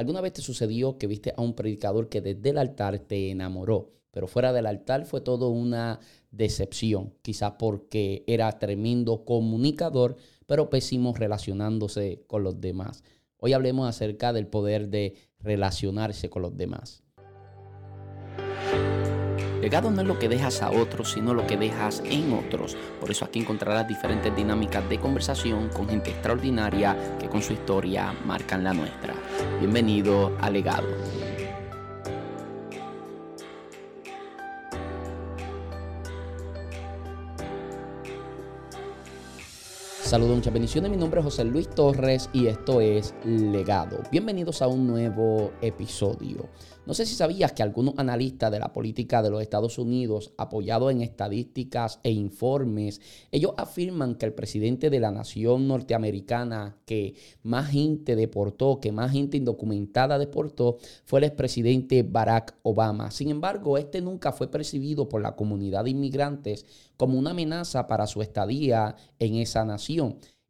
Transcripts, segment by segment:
¿Alguna vez te sucedió que viste a un predicador que desde el altar te enamoró, pero fuera del altar fue todo una decepción? Quizás porque era tremendo comunicador, pero pésimo relacionándose con los demás. Hoy hablemos acerca del poder de relacionarse con los demás. Legado no es lo que dejas a otros, sino lo que dejas en otros. Por eso aquí encontrarás diferentes dinámicas de conversación con gente extraordinaria que con su historia marcan la nuestra. Bienvenido a Legado. Saludos, muchas bendiciones. Mi nombre es José Luis Torres y esto es Legado. Bienvenidos a un nuevo episodio. No sé si sabías que algunos analistas de la política de los Estados Unidos, apoyados en estadísticas e informes, ellos afirman que el presidente de la nación norteamericana que más gente deportó, que más gente indocumentada deportó, fue el expresidente Barack Obama. Sin embargo, este nunca fue percibido por la comunidad de inmigrantes como una amenaza para su estadía en esa nación.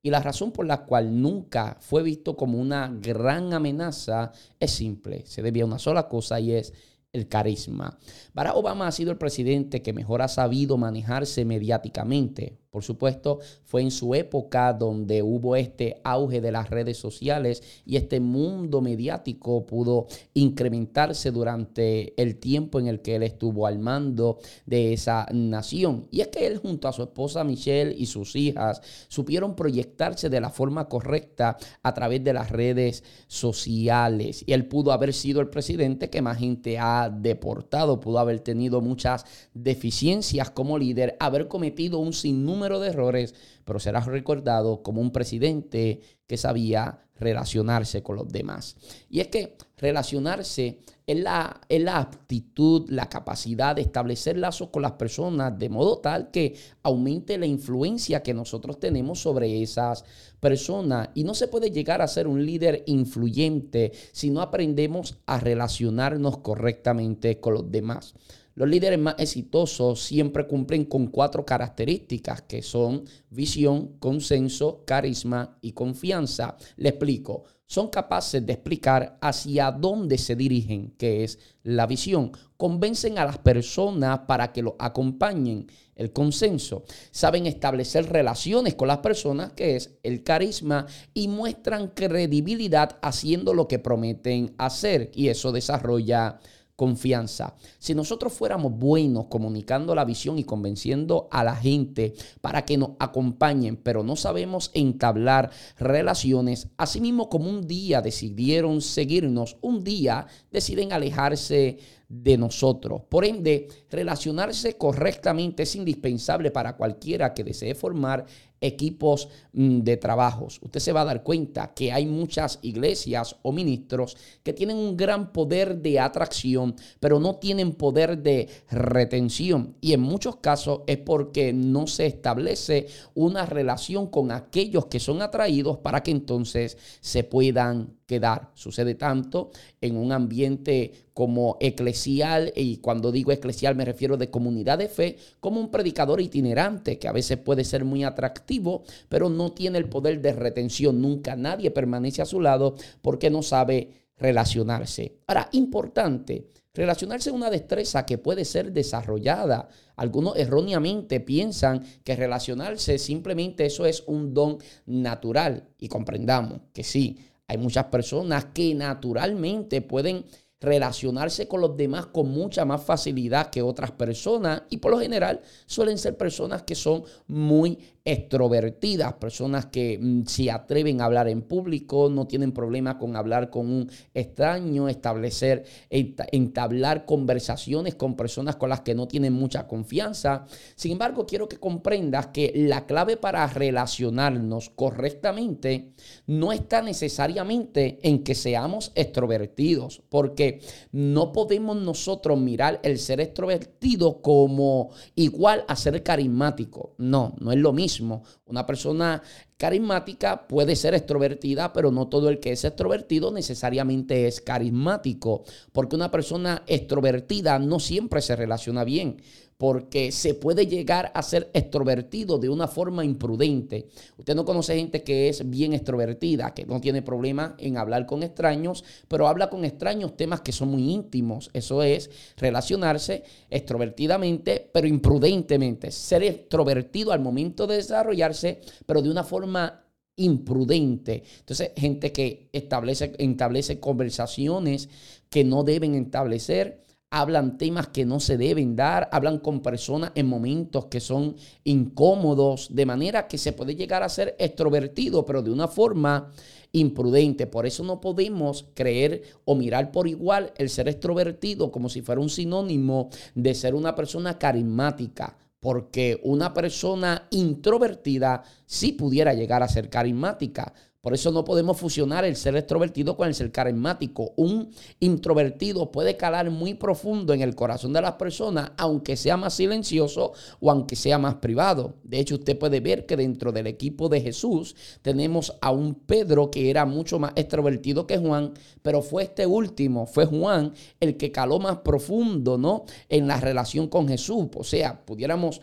Y la razón por la cual nunca fue visto como una gran amenaza es simple. Se debía a una sola cosa y es el carisma. Barack Obama ha sido el presidente que mejor ha sabido manejarse mediáticamente. Por supuesto, fue en su época donde hubo este auge de las redes sociales y este mundo mediático pudo incrementarse durante el tiempo en el que él estuvo al mando de esa nación. Y es que él junto a su esposa Michelle y sus hijas supieron proyectarse de la forma correcta a través de las redes sociales. Y él pudo haber sido el presidente que más gente ha deportado, pudo haber tenido muchas deficiencias como líder, haber cometido un sinnúmero de errores, pero será recordado como un presidente que sabía relacionarse con los demás. Y es que relacionarse es la, es la aptitud, la capacidad de establecer lazos con las personas de modo tal que aumente la influencia que nosotros tenemos sobre esas personas. Y no se puede llegar a ser un líder influyente si no aprendemos a relacionarnos correctamente con los demás. Los líderes más exitosos siempre cumplen con cuatro características que son visión, consenso, carisma y confianza. Le explico. Son capaces de explicar hacia dónde se dirigen, que es la visión. Convencen a las personas para que lo acompañen, el consenso. Saben establecer relaciones con las personas, que es el carisma, y muestran credibilidad haciendo lo que prometen hacer. Y eso desarrolla confianza. Si nosotros fuéramos buenos comunicando la visión y convenciendo a la gente para que nos acompañen, pero no sabemos entablar relaciones, así mismo como un día decidieron seguirnos, un día deciden alejarse de nosotros. Por ende, relacionarse correctamente es indispensable para cualquiera que desee formar equipos mm, de trabajos. Usted se va a dar cuenta que hay muchas iglesias o ministros que tienen un gran poder de atracción, pero no tienen poder de retención. Y en muchos casos es porque no se establece una relación con aquellos que son atraídos para que entonces se puedan quedar. Sucede tanto en un ambiente como eclesial, y cuando digo eclesial me refiero de comunidad de fe, como un predicador itinerante que a veces puede ser muy atractivo, pero no tiene el poder de retención. Nunca nadie permanece a su lado porque no sabe relacionarse. Ahora, importante, Relacionarse es una destreza que puede ser desarrollada. Algunos erróneamente piensan que relacionarse simplemente eso es un don natural y comprendamos que sí, hay muchas personas que naturalmente pueden relacionarse con los demás con mucha más facilidad que otras personas y por lo general suelen ser personas que son muy extrovertidas, personas que mm, se atreven a hablar en público, no tienen problema con hablar con un extraño, establecer, entablar conversaciones con personas con las que no tienen mucha confianza. Sin embargo, quiero que comprendas que la clave para relacionarnos correctamente no está necesariamente en que seamos extrovertidos, porque no podemos nosotros mirar el ser extrovertido como igual a ser carismático. No, no es lo mismo una persona carismática puede ser extrovertida, pero no todo el que es extrovertido necesariamente es carismático, porque una persona extrovertida no siempre se relaciona bien porque se puede llegar a ser extrovertido de una forma imprudente. Usted no conoce gente que es bien extrovertida, que no tiene problema en hablar con extraños, pero habla con extraños temas que son muy íntimos. Eso es relacionarse extrovertidamente, pero imprudentemente. Ser extrovertido al momento de desarrollarse, pero de una forma imprudente. Entonces, gente que establece, establece conversaciones que no deben establecer hablan temas que no se deben dar, hablan con personas en momentos que son incómodos, de manera que se puede llegar a ser extrovertido, pero de una forma imprudente. Por eso no podemos creer o mirar por igual el ser extrovertido como si fuera un sinónimo de ser una persona carismática. Porque una persona introvertida sí pudiera llegar a ser carismática. Por eso no podemos fusionar el ser extrovertido con el ser carismático. Un introvertido puede calar muy profundo en el corazón de las personas, aunque sea más silencioso o aunque sea más privado. De hecho, usted puede ver que dentro del equipo de Jesús tenemos a un Pedro que era mucho más extrovertido que Juan, pero fue este último, fue Juan el que caló más profundo, ¿no? En la relación con Jesús. O sea, pudiéramos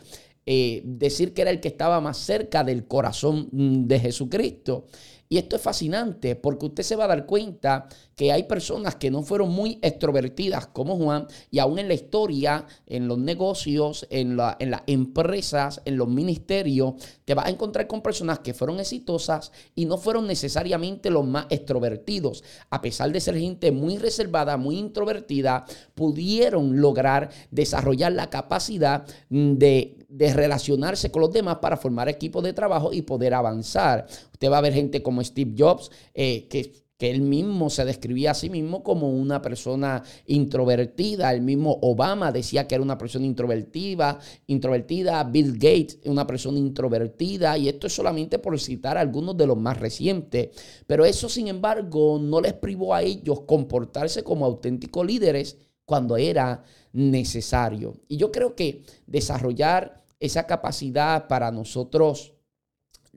eh, decir que era el que estaba más cerca del corazón mm, de Jesucristo. Y esto es fascinante porque usted se va a dar cuenta que hay personas que no fueron muy extrovertidas como Juan y aún en la historia, en los negocios, en, en las empresas, en los ministerios, te vas a encontrar con personas que fueron exitosas y no fueron necesariamente los más extrovertidos. A pesar de ser gente muy reservada, muy introvertida, pudieron lograr desarrollar la capacidad de, de relacionarse con los demás para formar equipos de trabajo y poder avanzar. Usted va a ver gente como Steve Jobs, eh, que que él mismo se describía a sí mismo como una persona introvertida. El mismo Obama decía que era una persona introvertida, introvertida. Bill Gates, una persona introvertida. Y esto es solamente por citar algunos de los más recientes. Pero eso, sin embargo, no les privó a ellos comportarse como auténticos líderes cuando era necesario. Y yo creo que desarrollar esa capacidad para nosotros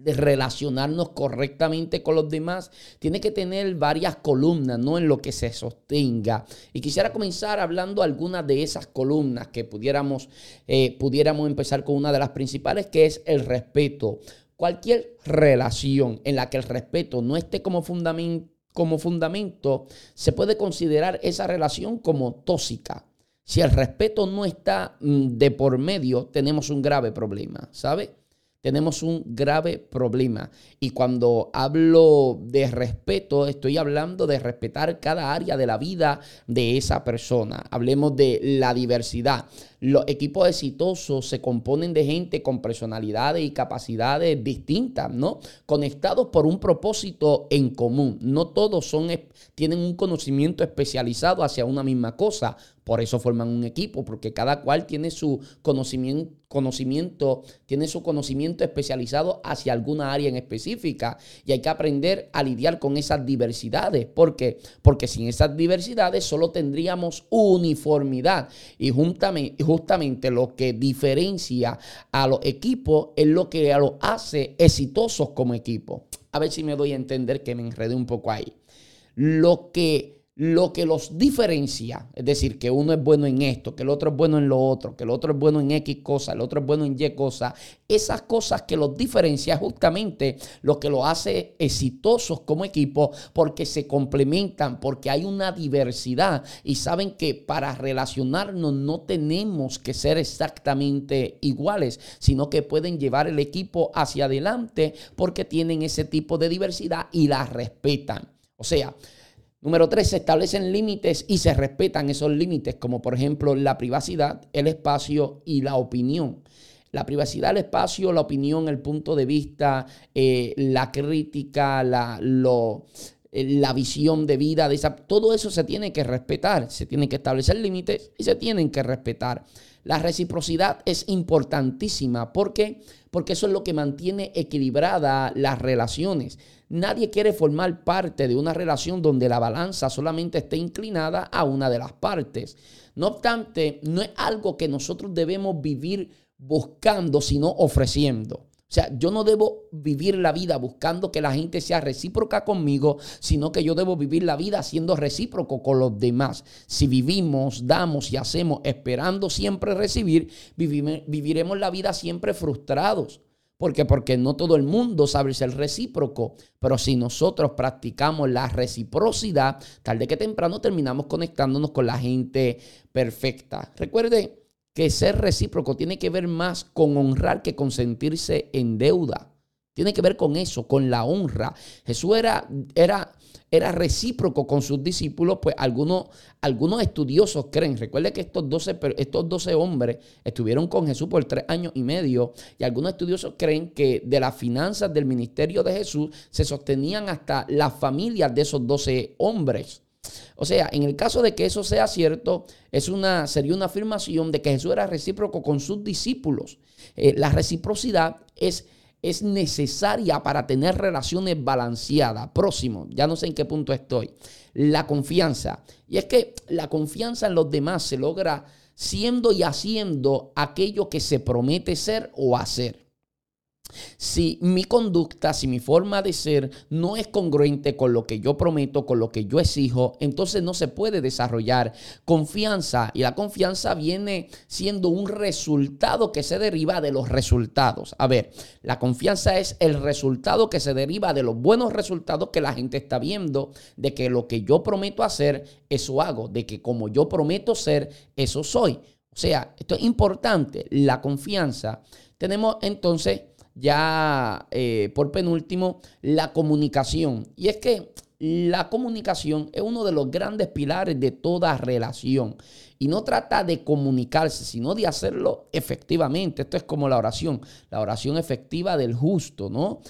de relacionarnos correctamente con los demás, tiene que tener varias columnas, no en lo que se sostenga. Y quisiera comenzar hablando algunas de esas columnas que pudiéramos, eh, pudiéramos empezar con una de las principales, que es el respeto. Cualquier relación en la que el respeto no esté como fundamento, como fundamento, se puede considerar esa relación como tóxica. Si el respeto no está mm, de por medio, tenemos un grave problema, ¿sabe? Tenemos un grave problema. Y cuando hablo de respeto, estoy hablando de respetar cada área de la vida de esa persona. Hablemos de la diversidad. Los equipos exitosos se componen de gente con personalidades y capacidades distintas, ¿no? Conectados por un propósito en común. No todos son, tienen un conocimiento especializado hacia una misma cosa. Por eso forman un equipo, porque cada cual tiene su conocimiento, conocimiento, tiene su conocimiento especializado hacia alguna área en específica. Y hay que aprender a lidiar con esas diversidades. ¿Por qué? Porque sin esas diversidades solo tendríamos uniformidad. Y juntamente, justamente lo que diferencia a los equipos es lo que los hace exitosos como equipo. A ver si me doy a entender que me enredé un poco ahí. Lo que lo que los diferencia, es decir, que uno es bueno en esto, que el otro es bueno en lo otro, que el otro es bueno en X cosa, el otro es bueno en Y cosa, esas cosas que los diferencia justamente lo que los hace exitosos como equipo porque se complementan, porque hay una diversidad y saben que para relacionarnos no tenemos que ser exactamente iguales, sino que pueden llevar el equipo hacia adelante porque tienen ese tipo de diversidad y la respetan. O sea, Número tres, se establecen límites y se respetan esos límites, como por ejemplo la privacidad, el espacio y la opinión. La privacidad, el espacio, la opinión, el punto de vista, eh, la crítica, la, eh, la visión de vida, de esa, todo eso se tiene que respetar, se tienen que establecer límites y se tienen que respetar. La reciprocidad es importantísima. ¿Por qué? Porque eso es lo que mantiene equilibrada las relaciones. Nadie quiere formar parte de una relación donde la balanza solamente esté inclinada a una de las partes. No obstante, no es algo que nosotros debemos vivir buscando, sino ofreciendo. O sea, yo no debo vivir la vida buscando que la gente sea recíproca conmigo, sino que yo debo vivir la vida siendo recíproco con los demás. Si vivimos, damos y hacemos esperando siempre recibir, viviremos la vida siempre frustrados. ¿Por qué? Porque no todo el mundo sabe ser recíproco. Pero si nosotros practicamos la reciprocidad, tarde que temprano terminamos conectándonos con la gente perfecta. Recuerde que ser recíproco tiene que ver más con honrar que con sentirse en deuda. Tiene que ver con eso, con la honra. Jesús era, era era recíproco con sus discípulos, pues algunos, algunos estudiosos creen, recuerde que estos 12, estos 12 hombres estuvieron con Jesús por tres años y medio, y algunos estudiosos creen que de las finanzas del ministerio de Jesús se sostenían hasta las familias de esos 12 hombres. O sea, en el caso de que eso sea cierto, es una, sería una afirmación de que Jesús era recíproco con sus discípulos. Eh, la reciprocidad es es necesaria para tener relaciones balanceadas. Próximo, ya no sé en qué punto estoy. La confianza. Y es que la confianza en los demás se logra siendo y haciendo aquello que se promete ser o hacer. Si mi conducta, si mi forma de ser no es congruente con lo que yo prometo, con lo que yo exijo, entonces no se puede desarrollar confianza. Y la confianza viene siendo un resultado que se deriva de los resultados. A ver, la confianza es el resultado que se deriva de los buenos resultados que la gente está viendo, de que lo que yo prometo hacer, eso hago, de que como yo prometo ser, eso soy. O sea, esto es importante, la confianza. Tenemos entonces ya eh, por penúltimo, la comunicación. Y es que la comunicación es uno de los grandes pilares de toda relación. Y no trata de comunicarse, sino de hacerlo efectivamente. Esto es como la oración, la oración efectiva del justo, ¿no?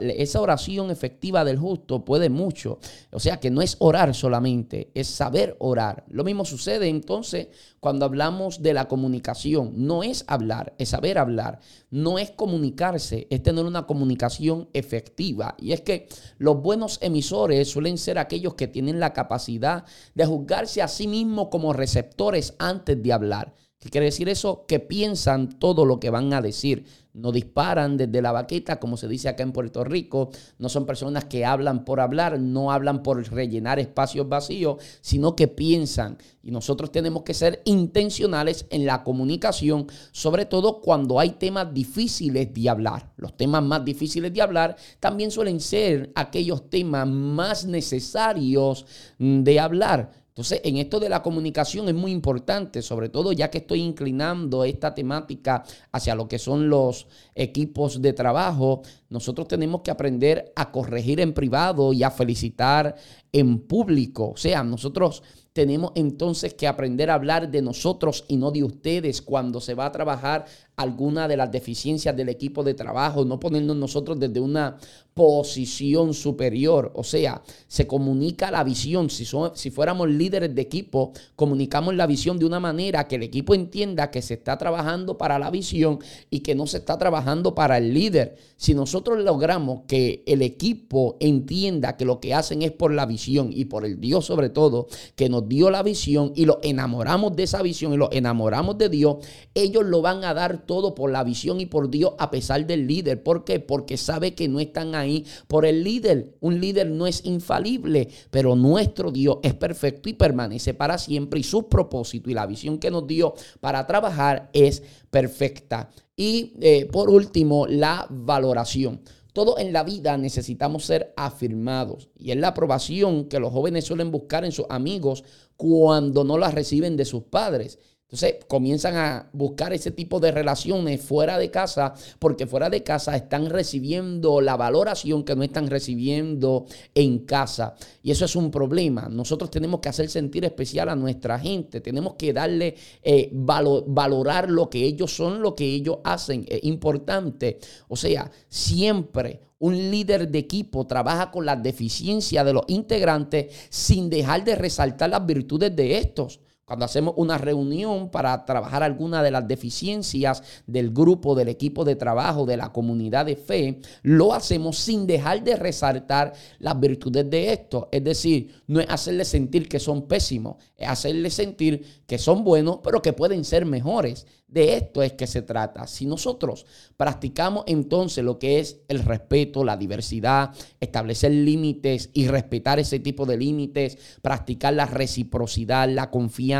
esa oración efectiva del justo puede mucho. O sea que no es orar solamente, es saber orar. Lo mismo sucede entonces cuando hablamos de la comunicación. No es hablar, es saber hablar. No es comunicarse, es tener una comunicación efectiva. Y es que los buenos emisores suelen ser aquellos que tienen la capacidad de juzgarse a sí mismos como receptores antes de hablar. ¿Qué quiere decir eso? Que piensan todo lo que van a decir. No disparan desde la baqueta, como se dice acá en Puerto Rico. No son personas que hablan por hablar, no hablan por rellenar espacios vacíos, sino que piensan. Y nosotros tenemos que ser intencionales en la comunicación, sobre todo cuando hay temas difíciles de hablar. Los temas más difíciles de hablar también suelen ser aquellos temas más necesarios de hablar. Entonces, en esto de la comunicación es muy importante, sobre todo ya que estoy inclinando esta temática hacia lo que son los equipos de trabajo, nosotros tenemos que aprender a corregir en privado y a felicitar en público. O sea, nosotros tenemos entonces que aprender a hablar de nosotros y no de ustedes cuando se va a trabajar alguna de las deficiencias del equipo de trabajo, no ponernos nosotros desde una posición superior. O sea, se comunica la visión. Si, si fuéramos líderes de equipo, comunicamos la visión de una manera que el equipo entienda que se está trabajando para la visión y que no se está trabajando para el líder. Si nosotros logramos que el equipo entienda que lo que hacen es por la visión y por el Dios sobre todo, que nos dio la visión y lo enamoramos de esa visión y lo enamoramos de Dios, ellos lo van a dar todo por la visión y por Dios a pesar del líder. ¿Por qué? Porque sabe que no están ahí por el líder. Un líder no es infalible, pero nuestro Dios es perfecto y permanece para siempre y su propósito y la visión que nos dio para trabajar es perfecta. Y eh, por último, la valoración. Todo en la vida necesitamos ser afirmados y es la aprobación que los jóvenes suelen buscar en sus amigos cuando no la reciben de sus padres. Entonces comienzan a buscar ese tipo de relaciones fuera de casa porque fuera de casa están recibiendo la valoración que no están recibiendo en casa. Y eso es un problema. Nosotros tenemos que hacer sentir especial a nuestra gente. Tenemos que darle, eh, valorar lo que ellos son, lo que ellos hacen. Es importante. O sea, siempre un líder de equipo trabaja con las deficiencias de los integrantes sin dejar de resaltar las virtudes de estos. Cuando hacemos una reunión para trabajar alguna de las deficiencias del grupo, del equipo de trabajo, de la comunidad de fe, lo hacemos sin dejar de resaltar las virtudes de esto. Es decir, no es hacerle sentir que son pésimos, es hacerle sentir que son buenos, pero que pueden ser mejores. De esto es que se trata. Si nosotros practicamos entonces lo que es el respeto, la diversidad, establecer límites y respetar ese tipo de límites, practicar la reciprocidad, la confianza,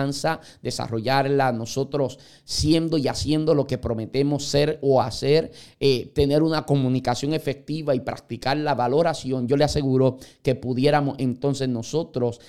desarrollarla nosotros siendo y haciendo lo que prometemos ser o hacer, eh, tener una comunicación efectiva y practicar la valoración, yo le aseguro que pudiéramos entonces nosotros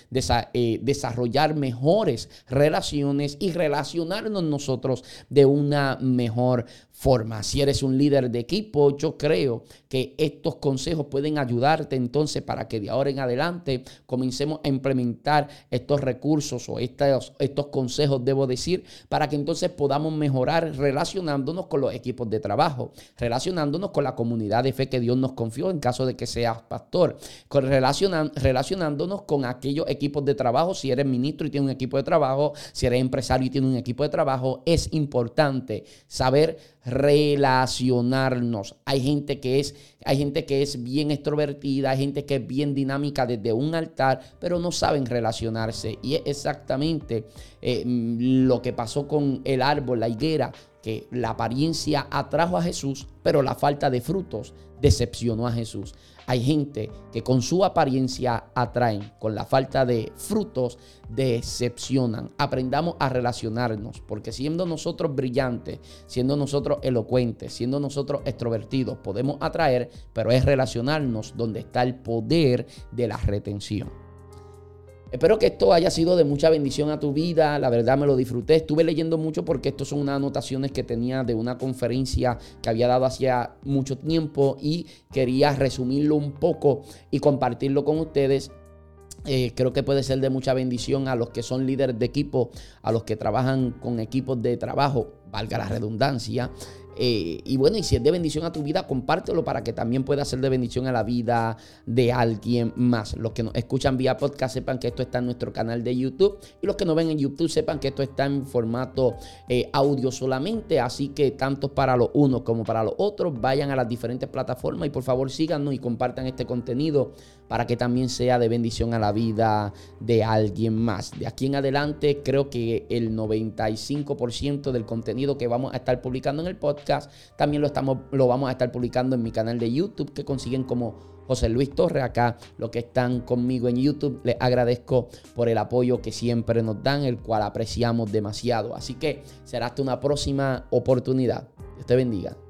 eh, desarrollar mejores relaciones y relacionarnos nosotros de una mejor forma. Si eres un líder de equipo, yo creo que estos consejos pueden ayudarte entonces para que de ahora en adelante comencemos a implementar estos recursos o estos, estos consejos, debo decir, para que entonces podamos mejorar relacionándonos con los equipos de trabajo, relacionándonos con la comunidad de fe que Dios nos confió en caso de que seas pastor, con relacionándonos con aquellos equipos de trabajo, si eres ministro y tienes un equipo de trabajo, si eres empresario y tienes un equipo de trabajo, es importante saber relacionarnos. Hay gente que es, hay gente que es bien extrovertida, hay gente que es bien dinámica desde un altar, pero no saben relacionarse. Y es exactamente eh, lo que pasó con el árbol, la higuera, que la apariencia atrajo a Jesús, pero la falta de frutos decepcionó a Jesús. Hay gente que con su apariencia atraen, con la falta de frutos decepcionan. Aprendamos a relacionarnos, porque siendo nosotros brillantes, siendo nosotros elocuentes, siendo nosotros extrovertidos, podemos atraer, pero es relacionarnos donde está el poder de la retención. Espero que esto haya sido de mucha bendición a tu vida. La verdad me lo disfruté. Estuve leyendo mucho porque estas son unas anotaciones que tenía de una conferencia que había dado hacía mucho tiempo y quería resumirlo un poco y compartirlo con ustedes. Eh, creo que puede ser de mucha bendición a los que son líderes de equipo, a los que trabajan con equipos de trabajo, valga la redundancia, eh, y bueno, y si es de bendición a tu vida, compártelo para que también pueda ser de bendición a la vida de alguien más. Los que nos escuchan vía podcast sepan que esto está en nuestro canal de YouTube. Y los que nos ven en YouTube sepan que esto está en formato eh, audio solamente. Así que tanto para los unos como para los otros, vayan a las diferentes plataformas y por favor síganos y compartan este contenido para que también sea de bendición a la vida de alguien más. De aquí en adelante creo que el 95% del contenido que vamos a estar publicando en el podcast también lo, estamos, lo vamos a estar publicando en mi canal de YouTube que consiguen como José Luis Torre. Acá los que están conmigo en YouTube, les agradezco por el apoyo que siempre nos dan, el cual apreciamos demasiado. Así que será hasta una próxima oportunidad. Dios te bendiga.